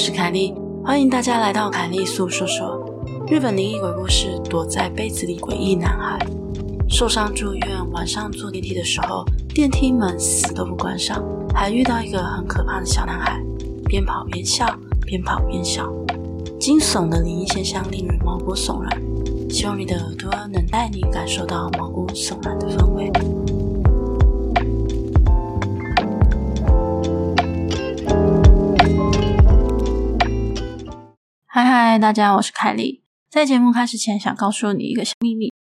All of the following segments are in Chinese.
是凯莉，欢迎大家来到凯莉诉说说。日本灵异鬼故事：躲在被子里诡异男孩受伤住院，晚上坐电梯的时候，电梯门死都不关上，还遇到一个很可怕的小男孩，边跑边笑，边跑边笑，惊悚的灵异现象令人毛骨悚然。希望你的耳朵能带你感受到毛骨悚然的氛围。嗨嗨，大家，我是凯莉。在节目开始前，想告诉你一个小秘密。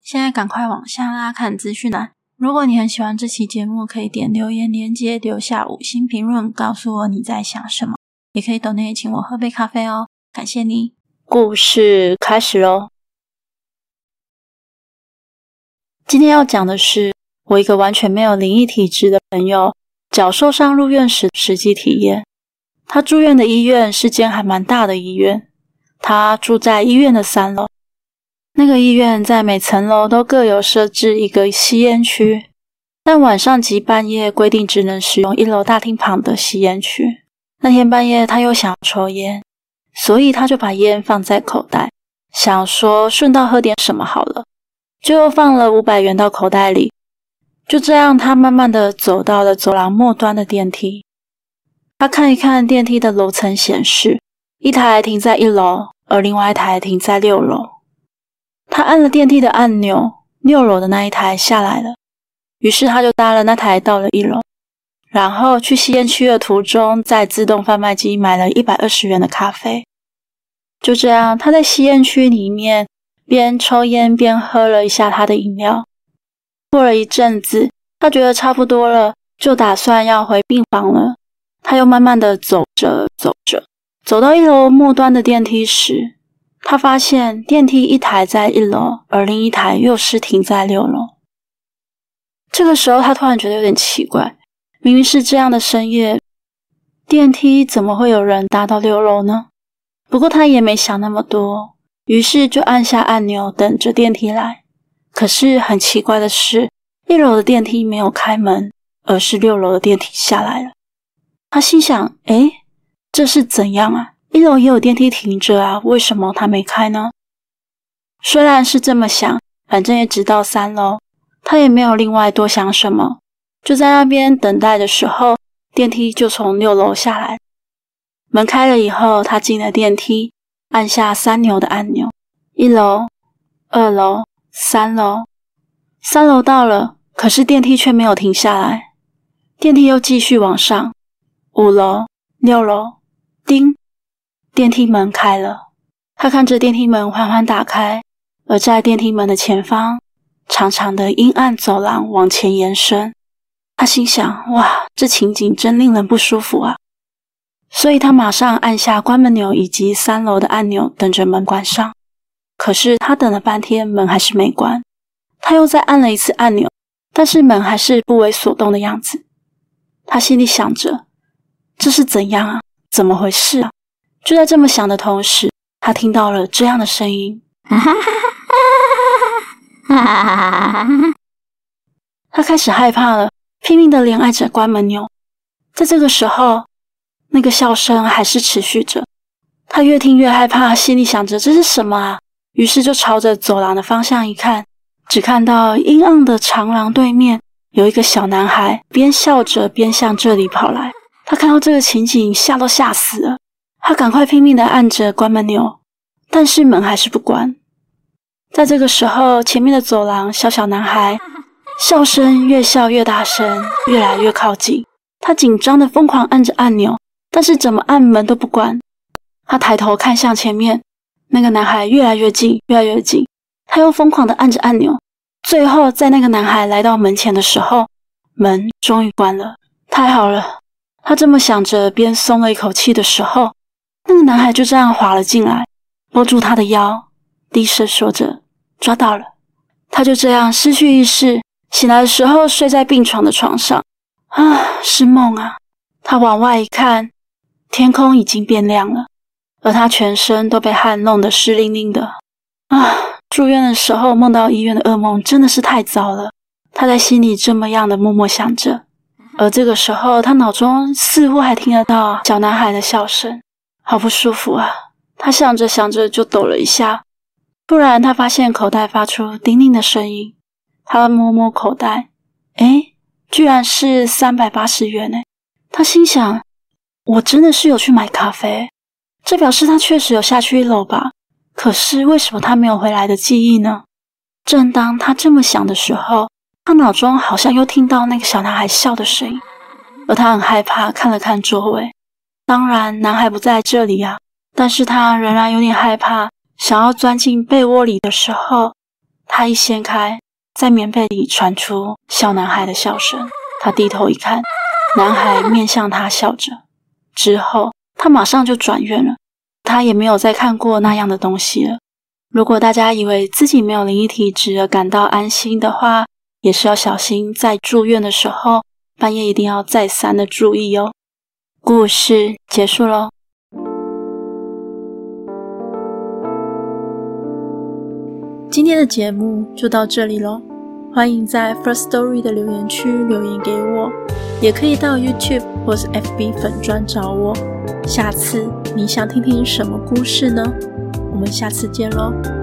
现在赶快往下拉看资讯栏。如果你很喜欢这期节目，可以点留言连接，留下五星评论，告诉我你在想什么。也可以抖内请我喝杯咖啡哦，感谢你。故事开始喽。今天要讲的是我一个完全没有灵异体质的朋友脚受伤入院时实际体验。他住院的医院是间还蛮大的医院，他住在医院的三楼。那个医院在每层楼都各有设置一个吸烟区，但晚上及半夜规定只能使用一楼大厅旁的吸烟区。那天半夜他又想抽烟，所以他就把烟放在口袋，想说顺道喝点什么好了，就又放了五百元到口袋里。就这样，他慢慢的走到了走廊末端的电梯。他看一看电梯的楼层显示，一台停在一楼，而另外一台停在六楼。他按了电梯的按钮，六楼的那一台下来了。于是他就搭了那台到了一楼，然后去吸烟区的途中，在自动贩卖机买了一百二十元的咖啡。就这样，他在吸烟区里面边抽烟边喝了一下他的饮料。过了一阵子，他觉得差不多了，就打算要回病房了。他又慢慢的走着走着，走到一楼末端的电梯时，他发现电梯一台在一楼，而另一台又是停在六楼。这个时候，他突然觉得有点奇怪，明明是这样的深夜，电梯怎么会有人搭到六楼呢？不过他也没想那么多，于是就按下按钮等着电梯来。可是很奇怪的是，一楼的电梯没有开门，而是六楼的电梯下来了。他心想：“诶，这是怎样啊？一楼也有电梯停着啊，为什么他没开呢？”虽然是这么想，反正也只到三楼，他也没有另外多想什么，就在那边等待的时候，电梯就从六楼下来。门开了以后，他进了电梯，按下三楼的按钮，一楼、二楼、三楼，三楼到了，可是电梯却没有停下来，电梯又继续往上。五楼、六楼，叮，电梯门开了。他看着电梯门缓缓打开，而在电梯门的前方，长长的阴暗走廊往前延伸。他心想：哇，这情景真令人不舒服啊！所以他马上按下关门钮以及三楼的按钮，等着门关上。可是他等了半天，门还是没关。他又再按了一次按钮，但是门还是不为所动的样子。他心里想着。这是怎样啊？怎么回事啊？就在这么想的同时，他听到了这样的声音。他开始害怕了，拼命的怜爱着关门钮。在这个时候，那个笑声还是持续着。他越听越害怕，心里想着这是什么啊？于是就朝着走廊的方向一看，只看到阴暗的长廊对面有一个小男孩，边笑着边向这里跑来。他看到这个情景，吓都吓死了。他赶快拼命地按着关门钮，但是门还是不关。在这个时候，前面的走廊，小小男孩笑声越笑越大声，越来越靠近。他紧张地疯狂按着按钮，但是怎么按门都不关。他抬头看向前面，那个男孩越来越近，越来越近。他又疯狂地按着按钮，最后在那个男孩来到门前的时候，门终于关了。太好了。他这么想着，边松了一口气的时候，那个男孩就这样滑了进来，握住他的腰，低声说着：“抓到了。”他就这样失去意识，醒来的时候睡在病床的床上。啊，是梦啊！他往外一看，天空已经变亮了，而他全身都被汗弄得湿淋淋的。啊，住院的时候梦到医院的噩梦真的是太糟了。他在心里这么样的默默想着。而这个时候，他脑中似乎还听得到小男孩的笑声。好不舒服啊！他想着想着就抖了一下。突然，他发现口袋发出叮铃的声音。他摸摸口袋，诶，居然是三百八十元诶！他心想：我真的是有去买咖啡，这表示他确实有下去一楼吧？可是为什么他没有回来的记忆呢？正当他这么想的时候，他脑中好像又听到那个小男孩笑的声音，而他很害怕，看了看周围。当然，男孩不在这里啊，但是他仍然有点害怕。想要钻进被窝里的时候，他一掀开，在棉被里传出小男孩的笑声。他低头一看，男孩面向他笑着。之后，他马上就转院了。他也没有再看过那样的东西了。如果大家以为自己没有灵异体质而感到安心的话，也是要小心，在住院的时候，半夜一定要再三的注意哦。故事结束喽。今天的节目就到这里喽，欢迎在 First Story 的留言区留言给我，也可以到 YouTube 或是 FB 粉专找我。下次你想听听什么故事呢？我们下次见喽。